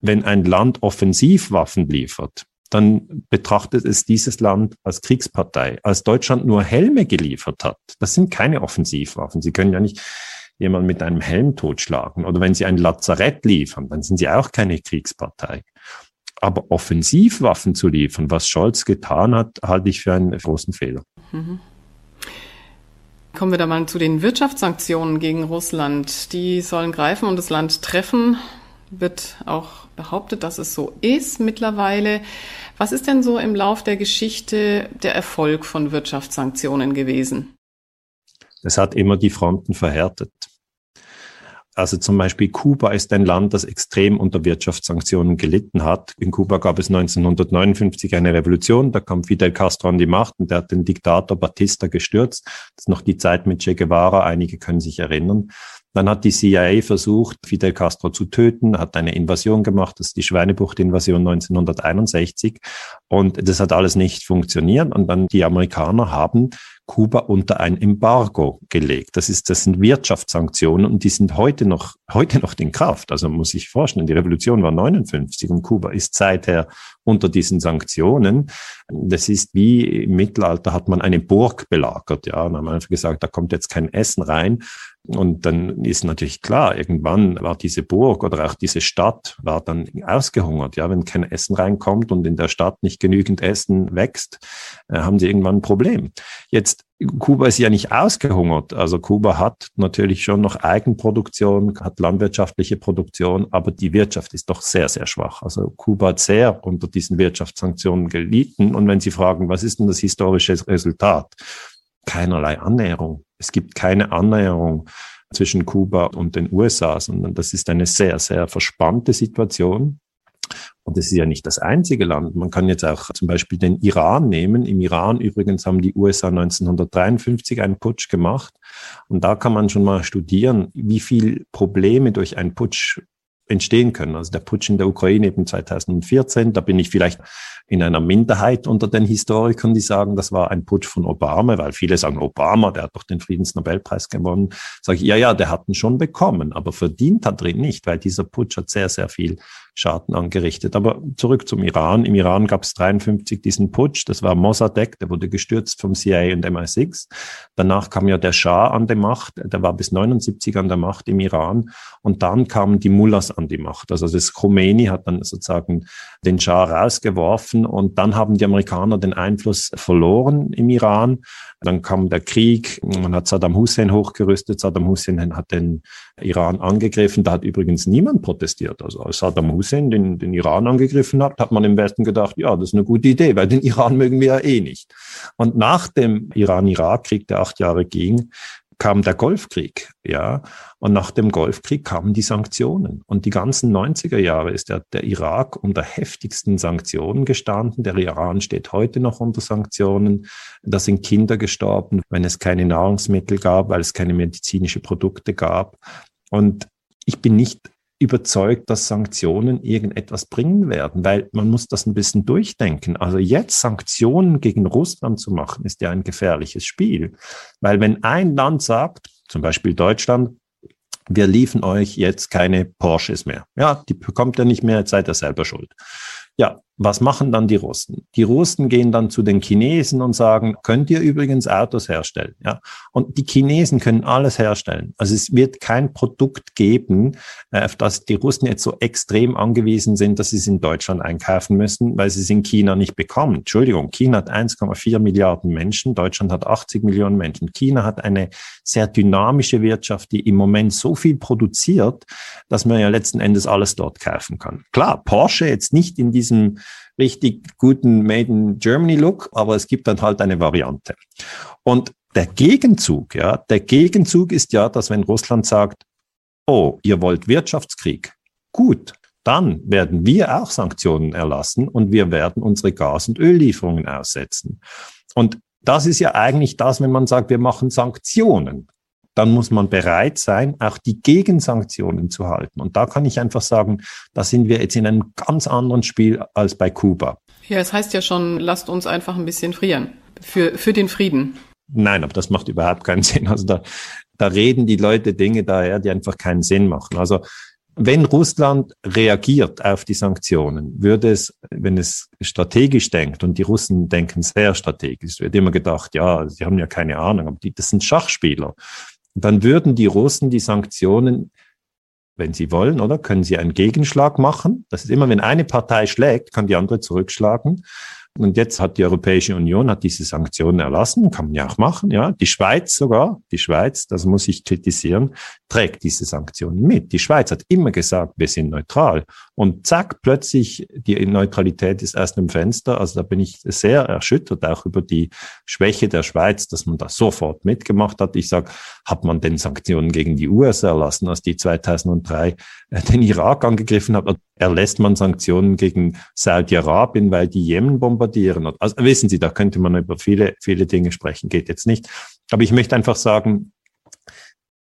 wenn ein Land Offensivwaffen liefert, dann betrachtet es dieses Land als Kriegspartei. Als Deutschland nur Helme geliefert hat, das sind keine Offensivwaffen. Sie können ja nicht jemanden mit einem Helm totschlagen. Oder wenn Sie ein Lazarett liefern, dann sind Sie auch keine Kriegspartei. Aber Offensivwaffen zu liefern, was Scholz getan hat, halte ich für einen großen Fehler. Mhm. Kommen wir da mal zu den Wirtschaftssanktionen gegen Russland. Die sollen greifen und das Land treffen. Wird auch behauptet, dass es so ist mittlerweile. Was ist denn so im Lauf der Geschichte der Erfolg von Wirtschaftssanktionen gewesen? Es hat immer die Fronten verhärtet. Also zum Beispiel Kuba ist ein Land, das extrem unter Wirtschaftssanktionen gelitten hat. In Kuba gab es 1959 eine Revolution, da kam Fidel Castro an die Macht und der hat den Diktator Batista gestürzt. Das ist noch die Zeit mit Che Guevara, einige können sich erinnern. Dann hat die CIA versucht, Fidel Castro zu töten, hat eine Invasion gemacht, das ist die Schweinebucht-Invasion 1961. Und das hat alles nicht funktioniert. Und dann die Amerikaner haben Kuba unter ein Embargo gelegt. Das ist, das sind Wirtschaftssanktionen und die sind heute noch, heute noch in Kraft. Also muss ich vorstellen, die Revolution war 59 und Kuba ist seither unter diesen Sanktionen. Das ist wie im Mittelalter hat man eine Burg belagert, ja, und haben einfach gesagt, da kommt jetzt kein Essen rein. Und dann ist natürlich klar, irgendwann war diese Burg oder auch diese Stadt war dann ausgehungert. Ja, wenn kein Essen reinkommt und in der Stadt nicht genügend Essen wächst, äh, haben sie irgendwann ein Problem. Jetzt Kuba ist ja nicht ausgehungert. Also Kuba hat natürlich schon noch Eigenproduktion, hat landwirtschaftliche Produktion, aber die Wirtschaft ist doch sehr, sehr schwach. Also Kuba hat sehr unter diesen Wirtschaftssanktionen gelitten. Und wenn Sie fragen, was ist denn das historische Resultat? Keinerlei Annäherung. Es gibt keine Annäherung zwischen Kuba und den USA, sondern das ist eine sehr, sehr verspannte Situation. Und das ist ja nicht das einzige Land. Man kann jetzt auch zum Beispiel den Iran nehmen. Im Iran übrigens haben die USA 1953 einen Putsch gemacht. Und da kann man schon mal studieren, wie viel Probleme durch einen Putsch entstehen können. Also der Putsch in der Ukraine eben 2014, da bin ich vielleicht in einer Minderheit unter den Historikern, die sagen, das war ein Putsch von Obama, weil viele sagen, Obama, der hat doch den Friedensnobelpreis gewonnen. Sage ich, ja, ja, der hat ihn schon bekommen, aber verdient hat er ihn nicht, weil dieser Putsch hat sehr, sehr viel Schaden angerichtet. Aber zurück zum Iran. Im Iran gab es 53 diesen Putsch. Das war Mossadegh, der wurde gestürzt vom CIA und MI6. Danach kam ja der Schah an die Macht. Der war bis 79 an der Macht im Iran. Und dann kamen die Mullahs an die Macht. Also das Khomeini hat dann sozusagen den Schah rausgeworfen und dann haben die Amerikaner den Einfluss verloren im Iran. Dann kam der Krieg, man hat Saddam Hussein hochgerüstet, Saddam Hussein hat den Iran angegriffen, da hat übrigens niemand protestiert. Also als Saddam Hussein den, den Iran angegriffen hat, hat man im Westen gedacht, ja, das ist eine gute Idee, weil den Iran mögen wir ja eh nicht. Und nach dem Iran-Irak-Krieg, der acht Jahre ging, kam der Golfkrieg, ja. Und nach dem Golfkrieg kamen die Sanktionen. Und die ganzen 90er Jahre ist der, der Irak unter heftigsten Sanktionen gestanden. Der Iran steht heute noch unter Sanktionen. Da sind Kinder gestorben, wenn es keine Nahrungsmittel gab, weil es keine medizinische Produkte gab. Und ich bin nicht überzeugt, dass Sanktionen irgendetwas bringen werden, weil man muss das ein bisschen durchdenken. Also jetzt Sanktionen gegen Russland zu machen, ist ja ein gefährliches Spiel, weil wenn ein Land sagt, zum Beispiel Deutschland, wir liefern euch jetzt keine Porsches mehr. Ja, die bekommt ihr nicht mehr, jetzt seid ihr selber schuld. Ja, was machen dann die Russen? Die Russen gehen dann zu den Chinesen und sagen, könnt ihr übrigens Autos herstellen? Ja, und die Chinesen können alles herstellen. Also es wird kein Produkt geben, äh, auf das die Russen jetzt so extrem angewiesen sind, dass sie es in Deutschland einkaufen müssen, weil sie es in China nicht bekommen. Entschuldigung, China hat 1,4 Milliarden Menschen, Deutschland hat 80 Millionen Menschen. China hat eine sehr dynamische Wirtschaft, die im Moment so viel produziert, dass man ja letzten Endes alles dort kaufen kann. Klar, Porsche jetzt nicht in diesem richtig guten Made in Germany Look, aber es gibt dann halt eine Variante. Und der Gegenzug, ja, der Gegenzug ist ja, dass wenn Russland sagt, oh, ihr wollt Wirtschaftskrieg, gut, dann werden wir auch Sanktionen erlassen und wir werden unsere Gas- und Öllieferungen aussetzen. Und das ist ja eigentlich das, wenn man sagt, wir machen Sanktionen dann muss man bereit sein, auch die Gegensanktionen zu halten. Und da kann ich einfach sagen, da sind wir jetzt in einem ganz anderen Spiel als bei Kuba. Ja, es heißt ja schon, lasst uns einfach ein bisschen frieren. Für, für den Frieden. Nein, aber das macht überhaupt keinen Sinn. Also da, da reden die Leute Dinge daher, die einfach keinen Sinn machen. Also wenn Russland reagiert auf die Sanktionen, würde es, wenn es strategisch denkt, und die Russen denken sehr strategisch, wird immer gedacht, ja, sie haben ja keine Ahnung, aber die, das sind Schachspieler dann würden die Russen die Sanktionen, wenn sie wollen, oder können sie einen Gegenschlag machen. Das ist immer, wenn eine Partei schlägt, kann die andere zurückschlagen. Und jetzt hat die Europäische Union hat diese Sanktionen erlassen, kann man ja auch machen, ja. Die Schweiz sogar, die Schweiz, das muss ich kritisieren, trägt diese Sanktionen mit. Die Schweiz hat immer gesagt, wir sind neutral. Und zack, plötzlich, die Neutralität ist erst im Fenster. Also da bin ich sehr erschüttert, auch über die Schwäche der Schweiz, dass man das sofort mitgemacht hat. Ich sage, hat man denn Sanktionen gegen die USA erlassen, als die 2003 äh, den Irak angegriffen hat? Erlässt man Sanktionen gegen Saudi-Arabien, weil die Jemen bombardieren? Also wissen Sie, da könnte man über viele, viele Dinge sprechen, geht jetzt nicht. Aber ich möchte einfach sagen,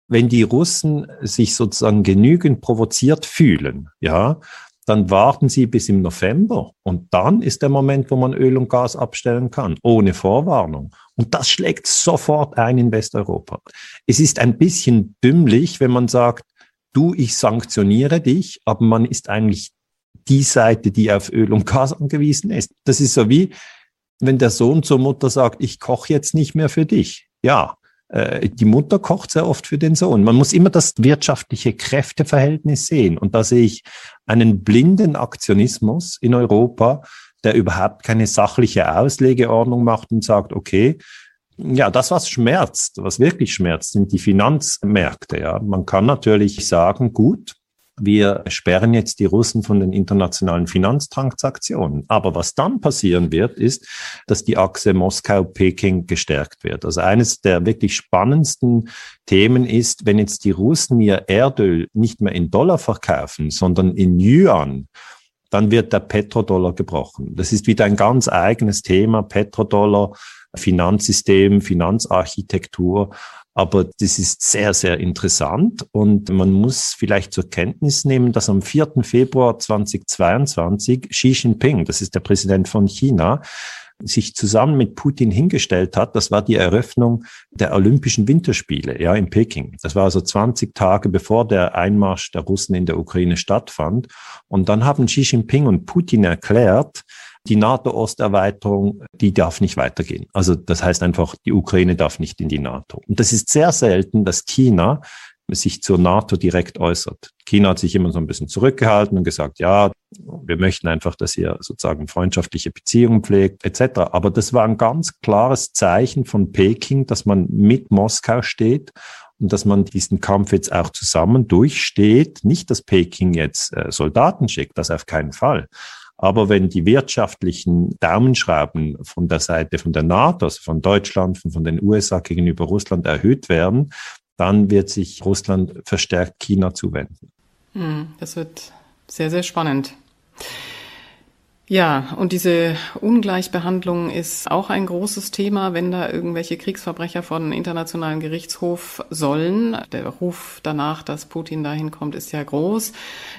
wenn die Russen sich sozusagen genügend provoziert fühlen, ja, dann warten sie bis im November und dann ist der Moment, wo man Öl und Gas abstellen kann, ohne Vorwarnung. Und das schlägt sofort ein in Westeuropa. Es ist ein bisschen dümmlich, wenn man sagt, du, ich sanktioniere dich, aber man ist eigentlich die Seite, die auf Öl und Gas angewiesen ist. Das ist so wie, wenn der Sohn zur Mutter sagt, ich koche jetzt nicht mehr für dich. Ja, äh, die Mutter kocht sehr oft für den Sohn. Man muss immer das wirtschaftliche Kräfteverhältnis sehen. Und da sehe ich einen blinden Aktionismus in Europa, der überhaupt keine sachliche Auslegeordnung macht und sagt, okay, ja, das, was schmerzt, was wirklich schmerzt, sind die Finanzmärkte. Ja, man kann natürlich sagen, gut, wir sperren jetzt die Russen von den internationalen Finanztransaktionen. Aber was dann passieren wird, ist, dass die Achse Moskau-Peking gestärkt wird. Also eines der wirklich spannendsten Themen ist, wenn jetzt die Russen ihr Erdöl nicht mehr in Dollar verkaufen, sondern in Yuan, dann wird der Petrodollar gebrochen. Das ist wieder ein ganz eigenes Thema, Petrodollar, Finanzsystem, Finanzarchitektur. Aber das ist sehr, sehr interessant und man muss vielleicht zur Kenntnis nehmen, dass am 4. Februar 2022 Xi Jinping, das ist der Präsident von China, sich zusammen mit Putin hingestellt hat. Das war die Eröffnung der Olympischen Winterspiele, ja, in Peking. Das war also 20 Tage bevor der Einmarsch der Russen in der Ukraine stattfand. Und dann haben Xi Jinping und Putin erklärt, die NATO-Osterweiterung, die darf nicht weitergehen. Also das heißt einfach, die Ukraine darf nicht in die NATO. Und das ist sehr selten, dass China sich zur NATO direkt äußert. China hat sich immer so ein bisschen zurückgehalten und gesagt, ja, wir möchten einfach, dass ihr sozusagen freundschaftliche Beziehungen pflegt, etc. Aber das war ein ganz klares Zeichen von Peking, dass man mit Moskau steht und dass man diesen Kampf jetzt auch zusammen durchsteht. Nicht, dass Peking jetzt äh, Soldaten schickt, das auf keinen Fall. Aber wenn die wirtschaftlichen Daumenschrauben von der Seite von der NATO, also von Deutschland, von den USA gegenüber Russland erhöht werden, dann wird sich Russland verstärkt China zuwenden. Hm, das wird sehr, sehr spannend. Ja, und diese Ungleichbehandlung ist auch ein großes Thema, wenn da irgendwelche Kriegsverbrecher vor den Internationalen Gerichtshof sollen. Der Ruf danach, dass Putin dahin kommt, ist ja groß.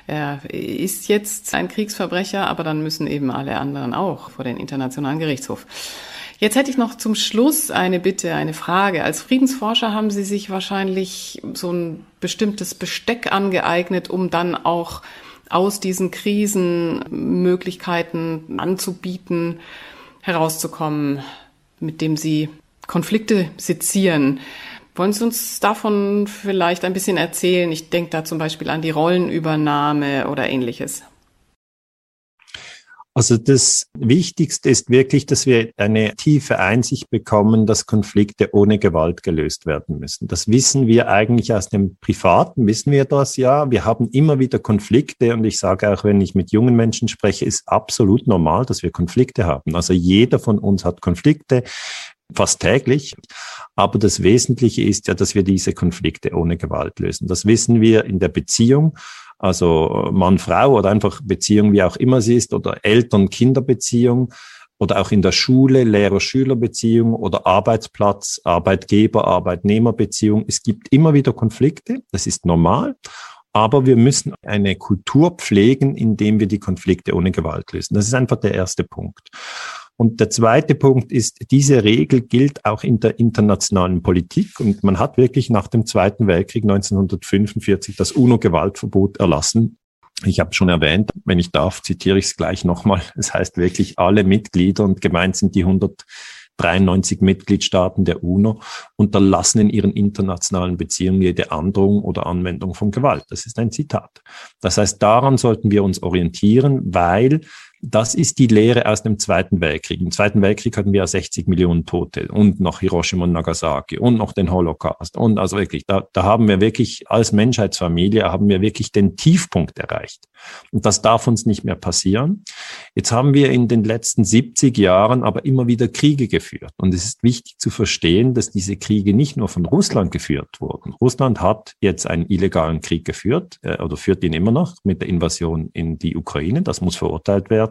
Er ist jetzt ein Kriegsverbrecher, aber dann müssen eben alle anderen auch vor den Internationalen Gerichtshof. Jetzt hätte ich noch zum Schluss eine Bitte, eine Frage. Als Friedensforscher haben Sie sich wahrscheinlich so ein bestimmtes Besteck angeeignet, um dann auch aus diesen Krisen Möglichkeiten anzubieten, herauszukommen, mit dem sie Konflikte sezieren. Wollen Sie uns davon vielleicht ein bisschen erzählen? Ich denke da zum Beispiel an die Rollenübernahme oder ähnliches. Also das Wichtigste ist wirklich, dass wir eine tiefe Einsicht bekommen, dass Konflikte ohne Gewalt gelöst werden müssen. Das wissen wir eigentlich aus dem Privaten, wissen wir das ja. Wir haben immer wieder Konflikte und ich sage auch, wenn ich mit jungen Menschen spreche, ist absolut normal, dass wir Konflikte haben. Also jeder von uns hat Konflikte fast täglich. Aber das Wesentliche ist ja, dass wir diese Konflikte ohne Gewalt lösen. Das wissen wir in der Beziehung also Mann-Frau oder einfach Beziehung, wie auch immer sie ist, oder Eltern-Kinder-Beziehung oder auch in der Schule Lehrer-Schüler-Beziehung oder Arbeitsplatz, Arbeitgeber, Arbeitnehmer-Beziehung. Es gibt immer wieder Konflikte, das ist normal. Aber wir müssen eine Kultur pflegen, indem wir die Konflikte ohne Gewalt lösen. Das ist einfach der erste Punkt. Und der zweite Punkt ist, diese Regel gilt auch in der internationalen Politik. Und man hat wirklich nach dem Zweiten Weltkrieg 1945 das UNO-Gewaltverbot erlassen. Ich habe schon erwähnt, wenn ich darf, zitiere ich es gleich nochmal. Es heißt wirklich, alle Mitglieder und gemeint sind die 193 Mitgliedstaaten der UNO unterlassen in ihren internationalen Beziehungen jede Androhung oder Anwendung von Gewalt. Das ist ein Zitat. Das heißt, daran sollten wir uns orientieren, weil Das ist die Lehre aus dem Zweiten Weltkrieg. Im Zweiten Weltkrieg hatten wir 60 Millionen Tote und noch Hiroshima und Nagasaki und noch den Holocaust. Und also wirklich, da, da haben wir wirklich als Menschheitsfamilie haben wir wirklich den Tiefpunkt erreicht. Und das darf uns nicht mehr passieren. Jetzt haben wir in den letzten 70 Jahren aber immer wieder Kriege geführt. Und es ist wichtig zu verstehen, dass diese Kriege nicht nur von Russland geführt wurden. Russland hat jetzt einen illegalen Krieg geführt äh, oder führt ihn immer noch mit der Invasion in die Ukraine. Das muss verurteilt werden.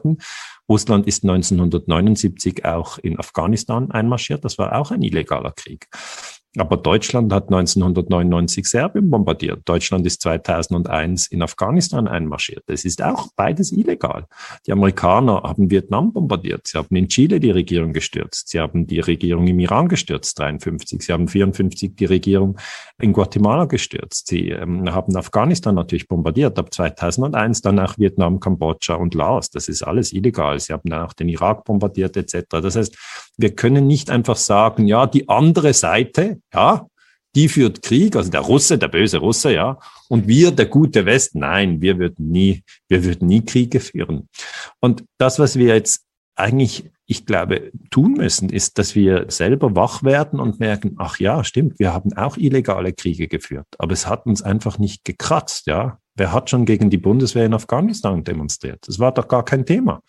Russland ist 1979 auch in Afghanistan einmarschiert. Das war auch ein illegaler Krieg. Aber Deutschland hat 1999 Serbien bombardiert. Deutschland ist 2001 in Afghanistan einmarschiert. Das ist auch beides illegal. Die Amerikaner haben Vietnam bombardiert. Sie haben in Chile die Regierung gestürzt. Sie haben die Regierung im Iran gestürzt, 53. Sie haben 54 die Regierung in Guatemala gestürzt. Sie ähm, haben Afghanistan natürlich bombardiert. Ab 2001 dann auch Vietnam, Kambodscha und Laos. Das ist alles illegal. Sie haben dann auch den Irak bombardiert etc. Das heißt, wir können nicht einfach sagen, ja, die andere Seite, ja, die führt Krieg, also der Russe, der böse Russe, ja, und wir, der gute West, nein, wir würden nie, wir würden nie Kriege führen. Und das, was wir jetzt eigentlich, ich glaube, tun müssen, ist, dass wir selber wach werden und merken, ach ja, stimmt, wir haben auch illegale Kriege geführt, aber es hat uns einfach nicht gekratzt, ja. Wer hat schon gegen die Bundeswehr in Afghanistan demonstriert? Das war doch gar kein Thema.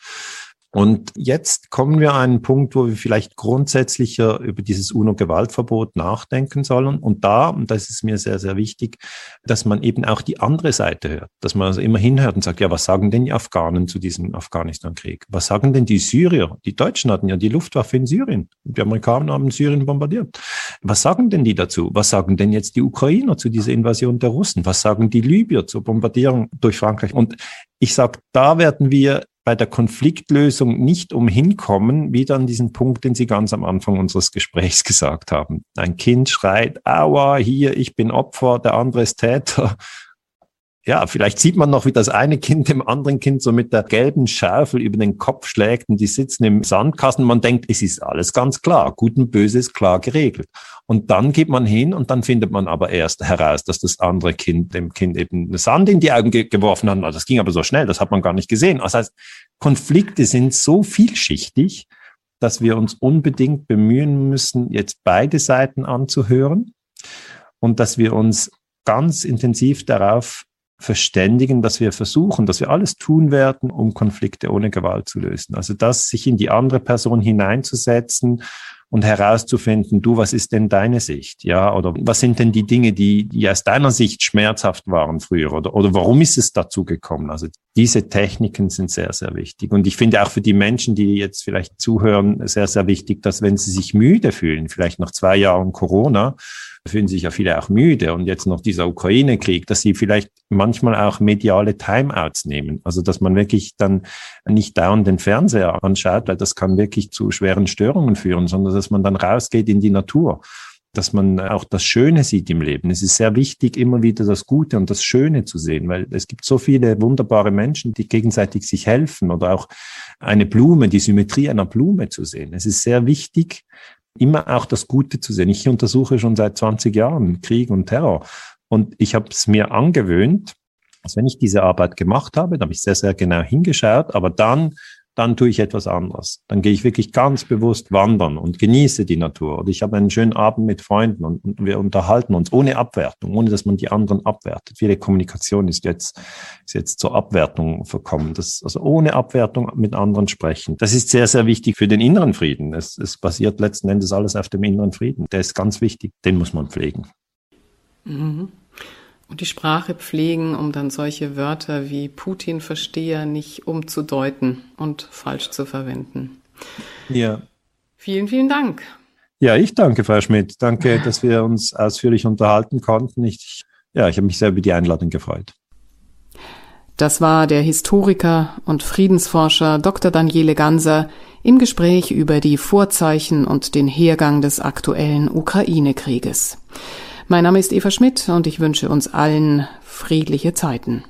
Und jetzt kommen wir an einen Punkt, wo wir vielleicht grundsätzlicher über dieses UNO-Gewaltverbot nachdenken sollen. Und da, und das ist mir sehr, sehr wichtig, dass man eben auch die andere Seite hört, dass man also immer hinhört und sagt, ja, was sagen denn die Afghanen zu diesem Afghanistan-Krieg? Was sagen denn die Syrier? Die Deutschen hatten ja die Luftwaffe in Syrien. Die Amerikaner haben Syrien bombardiert. Was sagen denn die dazu? Was sagen denn jetzt die Ukrainer zu dieser Invasion der Russen? Was sagen die Libyer zur Bombardierung durch Frankreich? Und ich sage, da werden wir bei der Konfliktlösung nicht umhin kommen, wieder an diesen Punkt, den Sie ganz am Anfang unseres Gesprächs gesagt haben. Ein Kind schreit, aua, hier, ich bin Opfer, der andere ist Täter ja, vielleicht sieht man noch, wie das eine Kind dem anderen Kind so mit der gelben Schärfel über den Kopf schlägt und die sitzen im Sandkasten. Man denkt, es ist alles ganz klar. Gut und böse ist klar geregelt. Und dann geht man hin und dann findet man aber erst heraus, dass das andere Kind dem Kind eben Sand in die Augen ge geworfen hat. Also das ging aber so schnell, das hat man gar nicht gesehen. Das heißt, Konflikte sind so vielschichtig, dass wir uns unbedingt bemühen müssen, jetzt beide Seiten anzuhören und dass wir uns ganz intensiv darauf verständigen, dass wir versuchen, dass wir alles tun werden, um Konflikte ohne Gewalt zu lösen. Also das, sich in die andere Person hineinzusetzen und herauszufinden, du, was ist denn deine Sicht? Ja, oder was sind denn die Dinge, die, die aus deiner Sicht schmerzhaft waren früher? Oder, oder warum ist es dazu gekommen? Also diese Techniken sind sehr, sehr wichtig. Und ich finde auch für die Menschen, die jetzt vielleicht zuhören, sehr, sehr wichtig, dass wenn sie sich müde fühlen, vielleicht nach zwei Jahren Corona, fühlen sich ja viele auch müde und jetzt noch dieser Ukraine-Krieg, dass sie vielleicht manchmal auch mediale Timeouts nehmen. Also dass man wirklich dann nicht dauernd den Fernseher anschaut, weil das kann wirklich zu schweren Störungen führen, sondern dass man dann rausgeht in die Natur dass man auch das Schöne sieht im Leben. Es ist sehr wichtig, immer wieder das Gute und das Schöne zu sehen, weil es gibt so viele wunderbare Menschen, die gegenseitig sich helfen oder auch eine Blume, die Symmetrie einer Blume zu sehen. Es ist sehr wichtig, immer auch das Gute zu sehen. Ich untersuche schon seit 20 Jahren Krieg und Terror und ich habe es mir angewöhnt, dass wenn ich diese Arbeit gemacht habe, da habe ich sehr, sehr genau hingeschaut, aber dann dann tue ich etwas anderes. Dann gehe ich wirklich ganz bewusst wandern und genieße die Natur. Oder ich habe einen schönen Abend mit Freunden und, und, wir unterhalten uns ohne Abwertung, ohne dass man die anderen abwertet. Viele Kommunikation ist jetzt, ist jetzt zur Abwertung verkommen. Das, also ohne Abwertung mit anderen sprechen. Das ist sehr, sehr wichtig für den inneren Frieden. Es, es basiert letzten Endes alles auf dem inneren Frieden. Der ist ganz wichtig. Den muss man pflegen. Mhm und die Sprache pflegen, um dann solche Wörter wie Putin-Versteher nicht umzudeuten und falsch zu verwenden. Ja. Vielen, vielen Dank. Ja, ich danke, Frau Schmidt. Danke, dass wir uns ausführlich unterhalten konnten. Ich, ja, ich habe mich sehr über die Einladung gefreut. Das war der Historiker und Friedensforscher Dr. Daniele Ganser im Gespräch über die Vorzeichen und den Hergang des aktuellen Ukraine-Krieges. Mein Name ist Eva Schmidt und ich wünsche uns allen friedliche Zeiten.